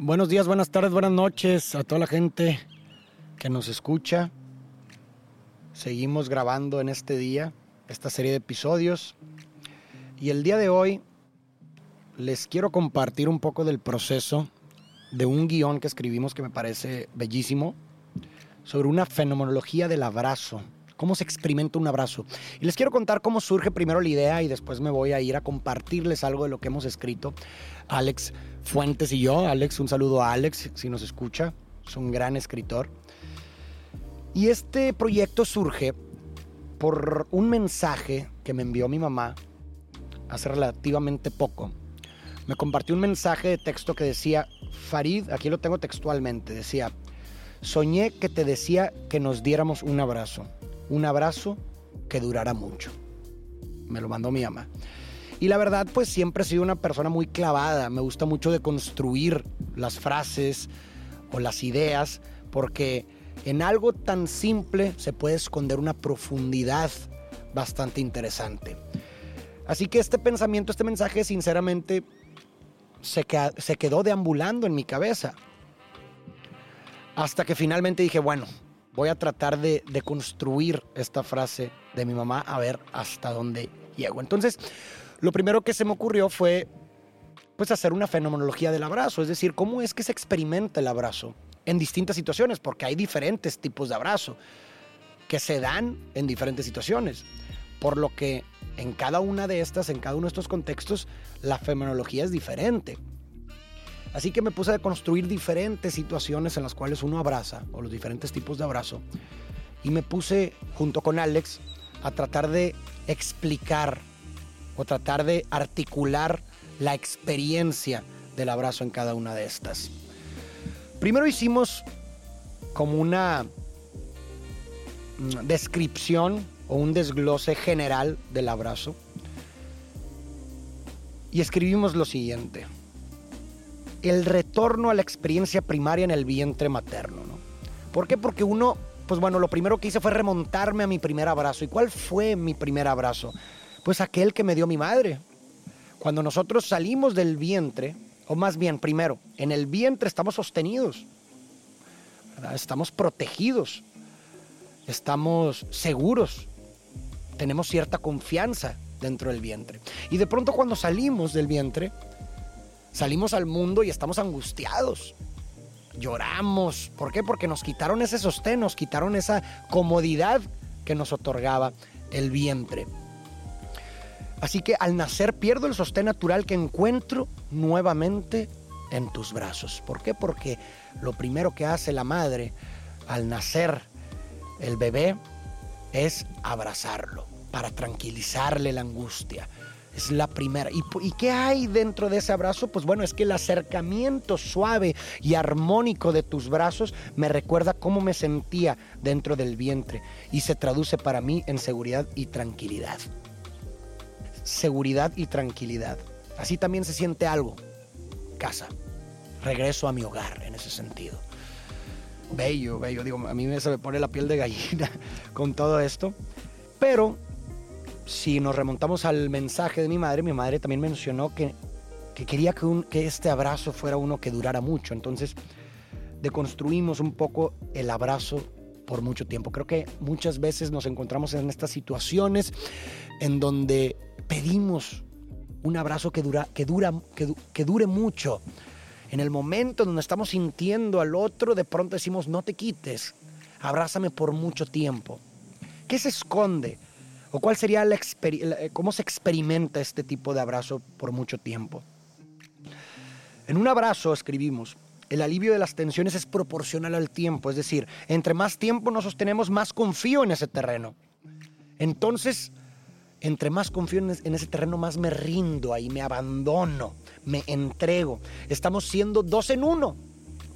Buenos días, buenas tardes, buenas noches a toda la gente que nos escucha. Seguimos grabando en este día esta serie de episodios. Y el día de hoy les quiero compartir un poco del proceso de un guion que escribimos que me parece bellísimo sobre una fenomenología del abrazo. Cómo se experimenta un abrazo. Y les quiero contar cómo surge primero la idea y después me voy a ir a compartirles algo de lo que hemos escrito. Alex Fuentes y yo. Alex, un saludo a Alex si nos escucha. Es un gran escritor. Y este proyecto surge por un mensaje que me envió mi mamá hace relativamente poco. Me compartió un mensaje de texto que decía, Farid, aquí lo tengo textualmente, decía, soñé que te decía que nos diéramos un abrazo, un abrazo que durara mucho. Me lo mandó mi mamá. Y la verdad, pues siempre he sido una persona muy clavada. Me gusta mucho de construir las frases o las ideas, porque en algo tan simple se puede esconder una profundidad bastante interesante. Así que este pensamiento, este mensaje, sinceramente, se, se quedó deambulando en mi cabeza. Hasta que finalmente dije, bueno, voy a tratar de, construir esta frase de mi mamá a ver hasta dónde llego. Entonces, lo primero que se me ocurrió fue pues hacer una fenomenología del abrazo, es decir, cómo es que se experimenta el abrazo en distintas situaciones, porque hay diferentes tipos de abrazo que se dan en diferentes situaciones, por lo que en cada una de estas, en cada uno de estos contextos, la fenomenología es diferente. Así que me puse a construir diferentes situaciones en las cuales uno abraza, o los diferentes tipos de abrazo, y me puse junto con Alex a tratar de explicar o tratar de articular la experiencia del abrazo en cada una de estas. Primero hicimos como una mm, descripción o un desglose general del abrazo y escribimos lo siguiente. El retorno a la experiencia primaria en el vientre materno. ¿no? ¿Por qué? Porque uno, pues bueno, lo primero que hice fue remontarme a mi primer abrazo. ¿Y cuál fue mi primer abrazo? Pues aquel que me dio mi madre. Cuando nosotros salimos del vientre, o más bien, primero, en el vientre estamos sostenidos, estamos protegidos, estamos seguros, tenemos cierta confianza dentro del vientre. Y de pronto cuando salimos del vientre, salimos al mundo y estamos angustiados. Lloramos. ¿Por qué? Porque nos quitaron ese sostén, nos quitaron esa comodidad que nos otorgaba el vientre. Así que al nacer pierdo el sostén natural que encuentro nuevamente en tus brazos. ¿Por qué? Porque lo primero que hace la madre al nacer el bebé es abrazarlo para tranquilizarle la angustia. Es la primera. ¿Y, ¿Y, qué hay dentro de ese abrazo? Pues bueno, es que el acercamiento suave y armónico de tus brazos me recuerda cómo me sentía dentro del vientre y se traduce para mí en seguridad y tranquilidad seguridad y tranquilidad. Así también se siente algo. Casa. Regreso a mi hogar en ese sentido. Bello, bello. Digo, a mí se me pone la piel de gallina con todo esto. Pero si nos remontamos al mensaje de mi madre, mi madre también mencionó que, que quería que, un, que este abrazo fuera uno que durara mucho. Entonces, deconstruimos un poco el abrazo por mucho tiempo. Creo que muchas veces nos encontramos en estas situaciones en donde pedimos un abrazo que, dura, que, dura, que, dure mucho. En el momento donde estamos sintiendo al otro, de pronto decimos, no te quites, abrázame por mucho tiempo. ¿Qué se esconde? ¿O cuál sería la cómo se experimenta este tipo de abrazo por mucho tiempo? En un abrazo escribimos, el alivio de las tensiones es proporcional al tiempo, es decir, entre más tiempo nos sostenemos, más confío en ese terreno. Entonces, entre más confío en ese terreno, más me rindo ahí, me abandono, me entrego. Estamos siendo dos en uno,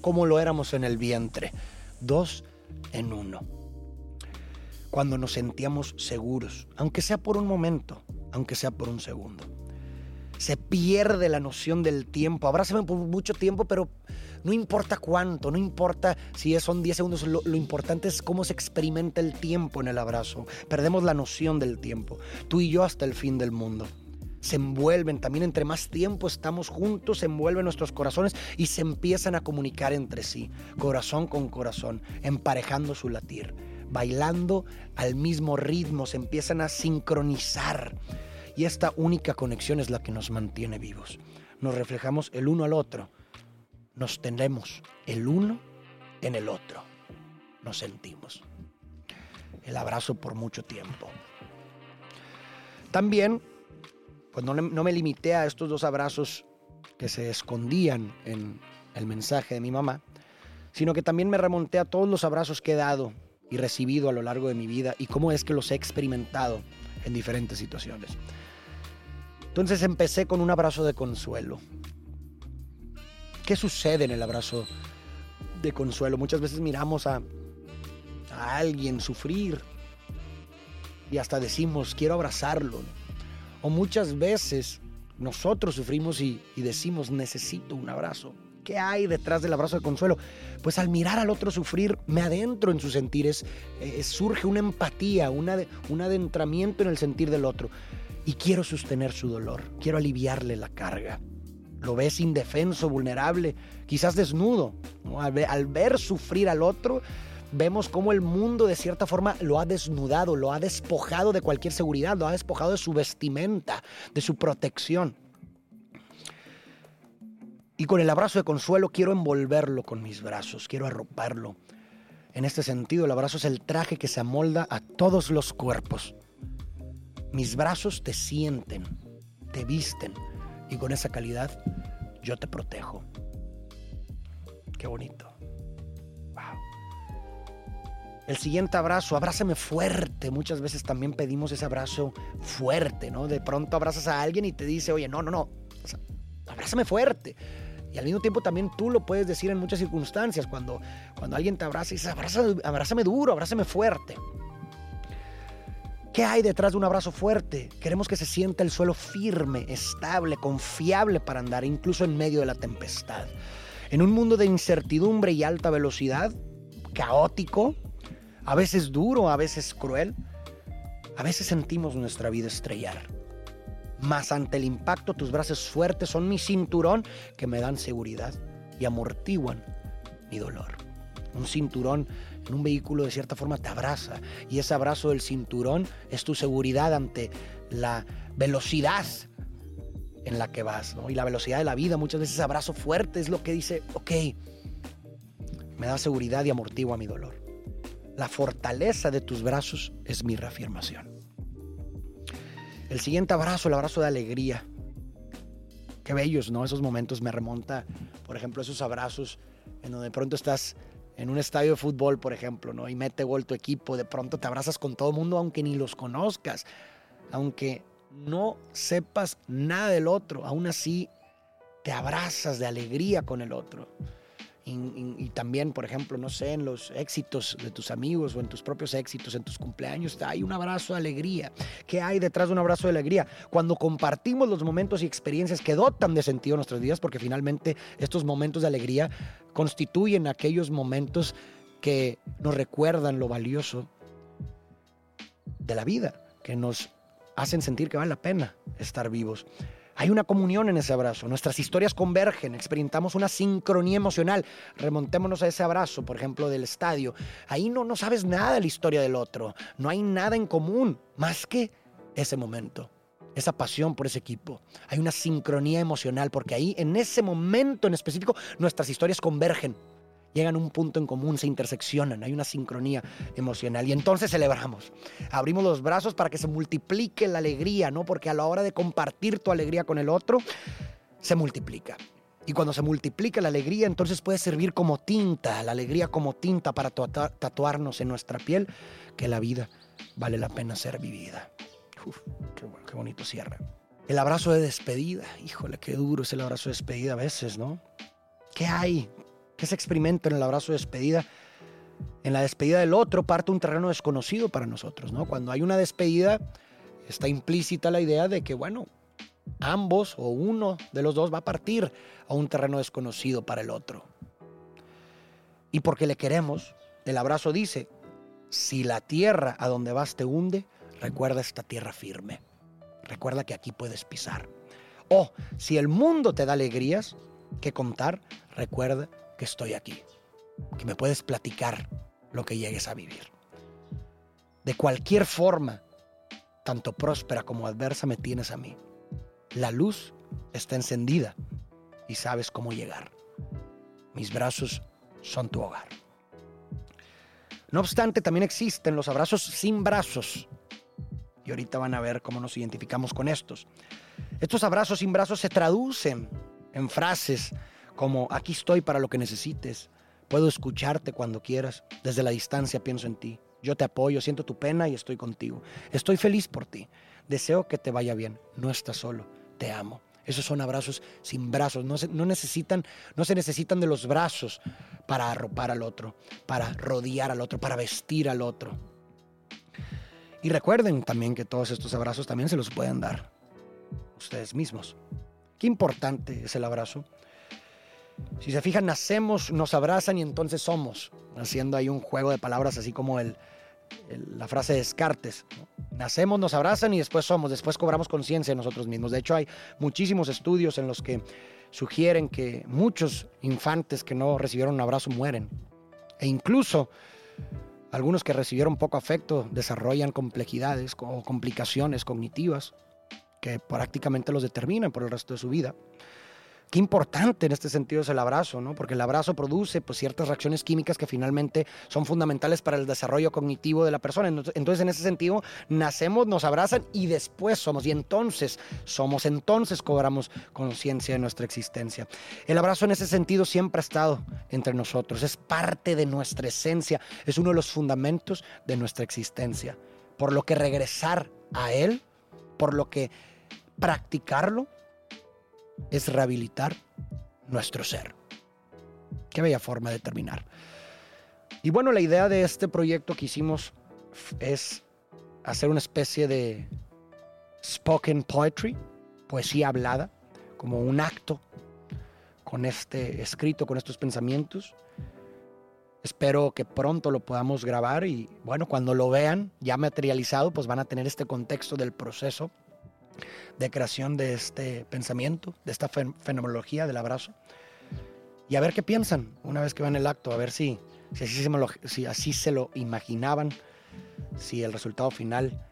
como lo éramos en el vientre. Dos en uno. Cuando nos sentíamos seguros, aunque sea por un momento, aunque sea por un segundo. Se pierde la noción del tiempo. Abrázame por mucho tiempo, pero no importa cuánto, no importa si son 10 segundos, lo, lo, importante es cómo se experimenta el tiempo en el abrazo. Perdemos la noción del tiempo, tú y yo hasta el fin del mundo. se envuelven, también entre más tiempo estamos juntos, se envuelven nuestros corazones y se empiezan a comunicar entre sí, corazón con corazón, emparejando su latir, bailando al mismo ritmo, se empiezan a sincronizar. Y esta única conexión es la que nos mantiene vivos. Nos reflejamos el uno al otro, nos tendemos el uno en el otro, nos sentimos. El abrazo por mucho tiempo. También pues no, me limité a estos dos abrazos que se escondían en el mensaje de mi mamá, sino que también me remonté a todos los abrazos que he dado y recibido a lo largo de mi vida y cómo es que los he experimentado en diferentes situaciones. Entonces empecé con un abrazo de consuelo. ¿Qué sucede en el abrazo de consuelo? Muchas veces miramos a, a alguien sufrir y hasta decimos, quiero abrazarlo. O muchas veces nosotros sufrimos y, decimos, necesito un abrazo. ¿Qué hay detrás del abrazo de consuelo? Pues al mirar al otro sufrir, me adentro en sus sentires, eh, surge una empatía, una, un adentramiento en el sentir del otro. Y quiero sostener su dolor, quiero aliviarle la carga. Lo ves indefenso, vulnerable, quizás desnudo. al ver sufrir al otro, vemos cómo el mundo de cierta forma lo ha desnudado, lo ha despojado de cualquier seguridad, lo ha despojado de su vestimenta, de su protección. Y con el abrazo de consuelo quiero envolverlo con mis brazos, quiero arroparlo. En este sentido, el abrazo es el traje que se amolda a todos los cuerpos. Mis brazos te sienten, te visten y con esa calidad yo te protejo. Qué bonito. El siguiente abrazo, abrázame fuerte. Muchas veces también pedimos ese abrazo fuerte, ¿no? De pronto abrazas a alguien y te dice, oye, no, no, no, abrázame fuerte. Y al mismo tiempo también tú lo puedes decir en muchas circunstancias, cuando, cuando alguien te abraza y dices, abrázame duro, abrázame fuerte. ¿Qué hay detrás de un abrazo fuerte? Queremos que se sienta el suelo firme, estable, confiable para andar, incluso en medio de la tempestad. En un mundo de incertidumbre y alta velocidad, caótico, a veces duro, a veces cruel. A veces sentimos nuestra vida estrellar. Mas ante el impacto tus brazos fuertes son mi cinturón que me dan seguridad y amortiguan mi dolor. Un cinturón en un vehículo de cierta forma te abraza y ese abrazo del cinturón es tu seguridad ante la velocidad en la que vas y la velocidad de la vida. Muchas veces abrazo fuerte es lo que dice, ok, me da seguridad y amortigua mi dolor. La fortaleza de tus brazos es mi reafirmación. El siguiente abrazo, el abrazo de alegría. Qué bellos, ¿no? Esos momentos me remonta, por ejemplo, esos abrazos en donde de pronto estás en un estadio de fútbol, por ejemplo, ¿no? Y mete gol tu equipo, de pronto te abrazas con todo el mundo, aunque ni los conozcas, aunque no sepas nada del otro, aún así te abrazas de alegría con el otro. Y, también, por ejemplo, no sé, en los éxitos de tus amigos o en tus propios éxitos, en tus cumpleaños, hay un abrazo de alegría. ¿Qué hay detrás de un abrazo de alegría? Cuando compartimos los momentos y experiencias que dotan de sentido nuestras vidas, porque finalmente estos momentos de alegría constituyen aquellos momentos que nos recuerdan lo valioso de la vida, que nos hacen sentir que vale la pena estar vivos. Hay una comunión en ese abrazo. Nuestras historias convergen, experimentamos una sincronía emocional. Remontémonos a ese abrazo, por ejemplo, del estadio. Ahí no, no sabes nada de la historia del otro. No hay nada en común más que ese momento, esa pasión por ese equipo. Hay una sincronía emocional porque ahí, en ese momento en específico, nuestras historias convergen llegan a un punto en común, se interseccionan, hay una sincronía emocional y entonces celebramos. Abrimos los brazos para que se multiplique la alegría, ¿no? Porque a la hora de compartir tu alegría con el otro, se multiplica. Y cuando se multiplica la alegría, entonces puede servir como tinta, la alegría como tinta para tatuarnos en nuestra piel que la vida vale la pena ser vivida. Uf, qué, qué bonito cierre. El abrazo de despedida, híjole, qué duro es el abrazo de despedida a veces, ¿no? ¿Qué hay? Que se experimenta en el abrazo de despedida. En la despedida del otro parte un terreno desconocido para nosotros, ¿no? Cuando hay una despedida, está implícita la idea de que, bueno, ambos o uno de los dos va a partir a un terreno desconocido para el otro. Y porque le queremos, el abrazo dice, si la tierra a donde vas te hunde, recuerda esta tierra firme. recuerda que aquí puedes pisar. O si el mundo te da alegrías que contar, recuerda que estoy aquí, que me puedes platicar lo que llegues a vivir. De cualquier forma, tanto próspera como adversa, me tienes a mí. La luz está encendida y sabes cómo llegar. Mis brazos son tu hogar. No obstante, también existen los abrazos sin brazos. Y ahorita van a ver cómo nos identificamos con estos. Estos abrazos sin brazos se traducen en frases como aquí estoy para lo que necesites, puedo escucharte cuando quieras, desde la distancia pienso en ti, yo te apoyo, siento tu pena y estoy contigo, estoy feliz por ti, deseo que te vaya bien, no estás solo, te amo. Esos son abrazos sin brazos, no se, no necesitan, no se necesitan de los brazos para arropar al otro, para rodear al otro, para vestir al otro. Y recuerden también que todos estos abrazos también se los pueden dar ustedes mismos. Qué importante es el abrazo. Si se fijan, nacemos, nos abrazan y entonces somos, haciendo ahí un juego de palabras así como el, la frase de Descartes. Nacemos, nos abrazan y después somos, después cobramos conciencia de nosotros mismos. De hecho, hay muchísimos estudios en los que sugieren que muchos infantes que no recibieron un abrazo mueren. E incluso algunos que recibieron poco afecto desarrollan complejidades o complicaciones cognitivas que prácticamente los determinan por el resto de su vida. Qué importante en este sentido es el abrazo, ¿no? Porque el abrazo produce pues, ciertas reacciones químicas que finalmente son fundamentales para el desarrollo cognitivo de la persona. Entonces, en ese sentido, nacemos, nos abrazan y después somos. Y entonces somos, entonces cobramos conciencia de nuestra existencia. El abrazo en ese sentido siempre ha estado entre nosotros, es parte de nuestra esencia, es uno de los fundamentos de nuestra existencia. Por lo que regresar a él, por lo que practicarlo es rehabilitar nuestro ser. Qué bella forma de terminar. Y bueno, la idea de este proyecto que hicimos es hacer una especie de spoken poetry, poesía hablada, como un acto con este escrito, con estos pensamientos. Espero que pronto lo podamos grabar y bueno, cuando lo vean ya materializado, pues van a tener este contexto del proceso de creación de este pensamiento, de esta fenomenología del abrazo. Y a ver qué piensan una vez que van el acto, a ver si, si, así se lo, si así se lo imaginaban, si el resultado final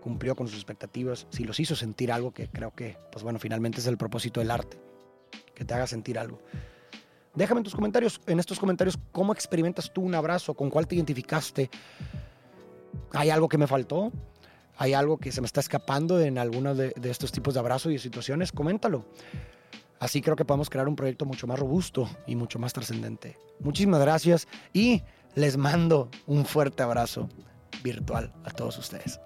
cumplió con sus expectativas, si los hizo sentir algo que creo que, pues bueno, finalmente es el propósito del arte, que te haga sentir algo. Déjame en tus comentarios, en estos comentarios, cómo experimentas tú un abrazo, con cuál te identificaste. ¿Hay algo que me faltó? Hay algo que se me está escapando en alguno de, estos tipos de abrazos y situaciones, coméntalo. Así creo que podemos crear un proyecto mucho más robusto y mucho más trascendente. Muchísimas gracias y les mando un fuerte abrazo virtual a todos ustedes.